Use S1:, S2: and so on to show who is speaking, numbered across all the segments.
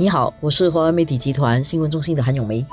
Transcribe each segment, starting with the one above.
S1: 你好，我是华为媒体集团新闻中心的韩咏梅。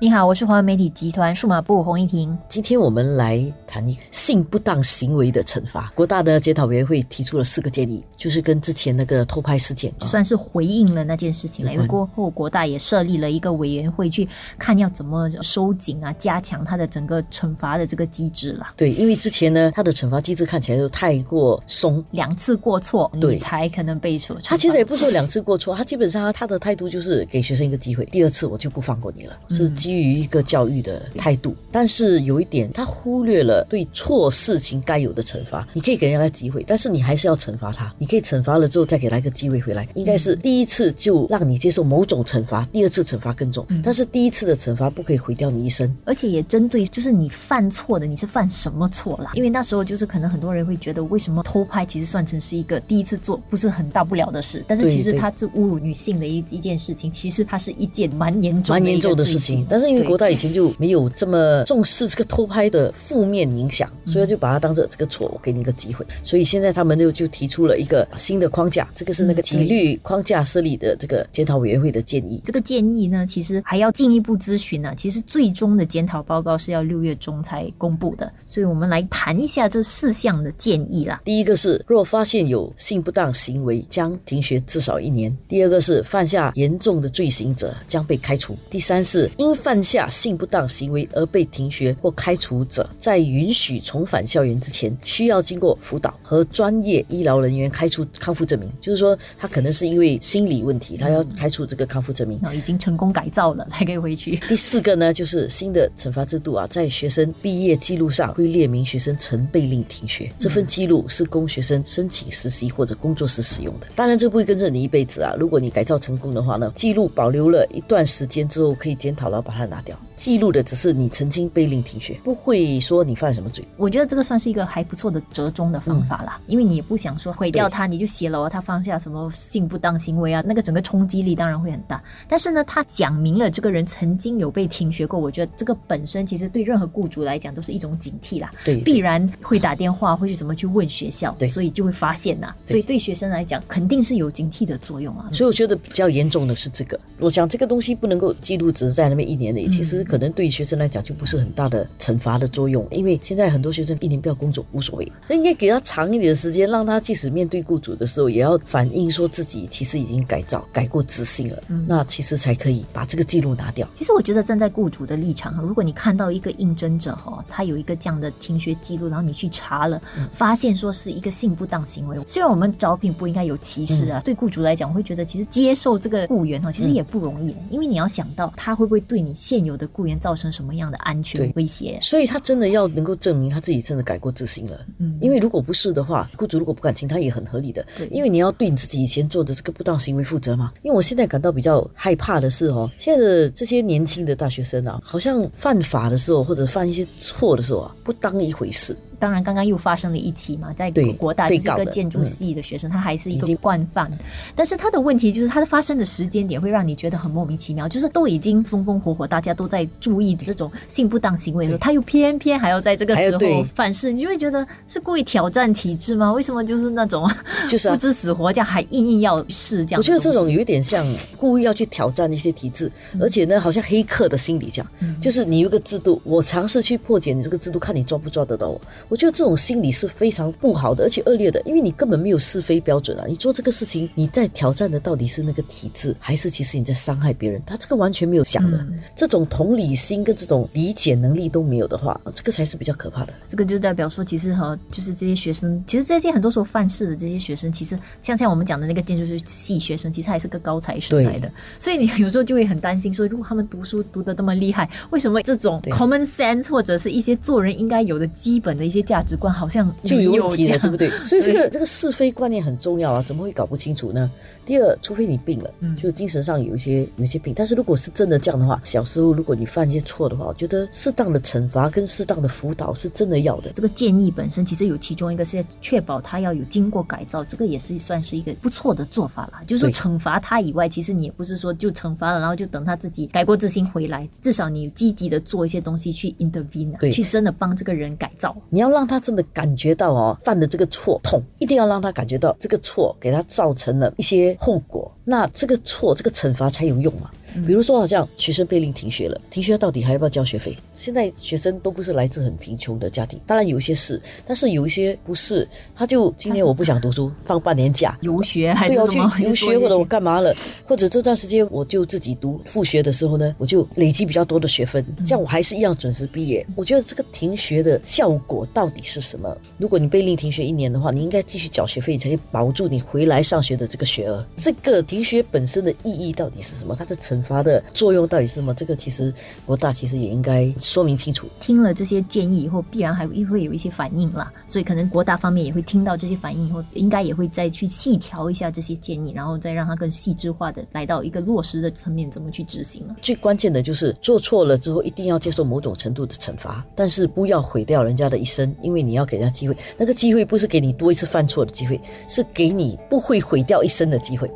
S2: 你好，我是华为媒体集团数码部洪一婷。
S1: 今天我们来谈一个性不当行为的惩罚。国大的检讨委员会提出了四个建议，就是跟之前那个偷拍事件，
S2: 就算是回应了那件事情了。因为过后国大也设立了一个委员会，去看要怎么收紧啊，加强它的整个惩罚的这个机制了。
S1: 对，因为之前呢，它的惩罚机制看起来就太过松，
S2: 两次过错你才可能被处。
S1: 他其实也不说两次过错，他基本上他的态度就是给学生一个机会，第二次我就不放过你了，是。基于一个教育的态度，但是有一点，他忽略了对错事情该有的惩罚。你可以给人家机会，但是你还是要惩罚他。你可以惩罚了之后再给他一个机会回来，应该是第一次就让你接受某种惩罚，第二次惩罚更重。但是第一次的惩罚不可以毁掉你一生，
S2: 而且也针对就是你犯错的，你是犯什么错啦？因为那时候就是可能很多人会觉得，为什么偷拍其实算成是一个第一次做，不是很大不了的事，但是其实它是侮辱女性的一一件事情，其实它是一件蛮严重、
S1: 蛮严重的事情。但是因为国大以前就没有这么重视这个偷拍的负面影响，所以就把它当做这个错，我给你一个机会。所以现在他们就就提出了一个新的框架，这个是那个纪律框架设立的这个检讨委员会的建议。
S2: 这个建议呢，其实还要进一步咨询呢。其实最终的检讨报告是要六月中才公布的，所以我们来谈一下这四项的建议啦。
S1: 第一个是，若发现有性不当行为，将停学至少一年；第二个是，犯下严重的罪行者将被开除；第三是，因犯下性不当行为而被停学或开除者，在允许重返校园之前，需要经过辅导和专业医疗人员开出康复证明。就是说，他可能是因为心理问题，他要开出这个康复证明，
S2: 已经成功改造了才可以回去。
S1: 第四个呢，就是新的惩罚制度啊，在学生毕业记录上会列明学生曾被令停学，这份记录是供学生申请实习或者工作时使用的。当然，这不会跟着你一辈子啊。如果你改造成功的话呢，记录保留了一段时间之后，可以检讨了，把它拿掉。记录的只是你曾经被令停学，不会说你犯了什么罪。
S2: 我觉得这个算是一个还不错的折中的方法啦，因为你也不想说毁掉他，你就写了他放下什么性不当行为啊，那个整个冲击力当然会很大。但是呢，他讲明了这个人曾经有被停学过，我觉得这个本身其实对任何雇主来讲都是一种警惕啦。
S1: 对，
S2: 必然会打电话，会去怎么去问学校，
S1: 对，
S2: 所以就会发现呐。所以对学生来讲，肯定是有警惕的作用啊。
S1: 所以我觉得比较严重的是这个，我想这个东西不能够记录，只是在那边一年内，其实可能对学生来。讲就不是很大的惩罚的作用，因为现在很多学生一年不要工作无所谓，所以应该给他长一点的时间，让他即使面对雇主的时候，也要反映说自己其实已经改造、改过自新了，那其实才可以把这个记录拿掉。
S2: 其实我觉得站在雇主的立场哈，如果你看到一个应征者哈，他有一个这样的停学记录，然后你去查了，发现说是一个性不当行为，虽然我们招聘不应该有歧视啊，对雇主来讲，我会觉得其实接受这个雇员哈，其实也不容易，因为你要想到他会不会对你现有的雇员造成什么样的安全。威胁，
S1: 所以他真的要能够证明他自己真的改过自新了。嗯，因为如果不是的话，雇主如果不敢请他也很合理的。
S2: 对，
S1: 因为你要对你自己以前做的这个不当行为负责嘛。因为我现在感到比较害怕的是哦，现在的这些年轻的大学生啊，好像犯法的时候或者犯一些错的时候啊，不当一回事。
S2: 当然，刚刚又发生了一起嘛，在国大就是个建筑系的学生，他还是一个惯犯。但是他的问题就是，他的发生的时间点会让你觉得很莫名其妙，就是都已经风风火火，大家都在注意这种性不当行为的时候，他又偏偏还要在这个时候犯事，你就会觉得是故意挑战体制吗？为什么就是那种
S1: 就是
S2: 不知死活，这样还硬硬要试这样？
S1: 我觉得这种有一点像故意要去挑战一些体制，而且呢，好像黑客的心理这样，就是你有一个制度，我尝试去破解你这个制度，看你抓不抓得到我。我觉得这种心理是非常不好的，而且恶劣的，因为你根本没有是非标准啊！你做这个事情，你在挑战的到底是那个体制，还是其实你在伤害别人？他这个完全没有想的，这种同理心跟这种理解能力都没有的话，这个才是比较可怕的。
S2: 这个就代表说，其实哈就是这些学生，其实这些很多时候犯事的这些学生，其实像像我们讲的那个建筑系学生，其实还是个高材生来的。所以你有时候就会很担心，说如果他们读书读得那么厉害，为什么这种 common sense 或者是一些做人应该有的基本的一些价值观，好像
S1: 就有问题了，对不对？所以这个这个是非观念很重要啊，怎么会搞不清楚呢？第二，除非你病了，嗯就精神上有一些有一些病。但是如果是真的这样的话，小时候如果你犯一些错的话，我觉得适当的惩罚跟适当的辅导是真的要的。
S2: 这个建议本身其实有其中一个是确保他要有经过改造，这个也是算是一个不错的做法啦。就是说惩罚他以外，其实你也不是说就惩罚了，然后就等他自己改过自新回来。至少你积极的做一些东西去 intervene，去真的帮这个人改造。
S1: 你要让他真的感觉到哦，犯的这个错痛，一定要让他感觉到这个错给他造成了一些后果，那这个错这个惩罚才有用嘛。比如说，好像学生被令停学了，停学到底还要不要交学费？现在学生都不是来自很贫穷的家庭，当然有一些是，但是有一些不是，他就今年我不想读书，放半年假
S2: 游学，还是
S1: 要去游学，或者我干嘛了，或者这段时间我就自己读复学的时候呢，我就累积比较多的学分，这样我还是一样准时毕业。我觉得这个停学的效果到底是什么？如果你被令停学一年的话，你应该继续缴学费，才可以保住你回来上学的这个学额。这个停学本身的意义到底是什么？它的惩罚的作用到底是什么？这个其实国大其实也应该说明清楚。
S2: 听了这些建议以后，必然还会有一些反应啦。所以可能国大方面也会听到这些反应以后，应该也会再去细调一下这些建议，然后再让它更细致化的来到一个落实的层面，怎么去执行了。
S1: 最关键的就是做错了之后，一定要接受某种程度的惩罚，但是不要毁掉人家的一生，因为你要给人家机会。那个机会不是给你多一次犯错的机会，是给你不会毁掉一生的机会。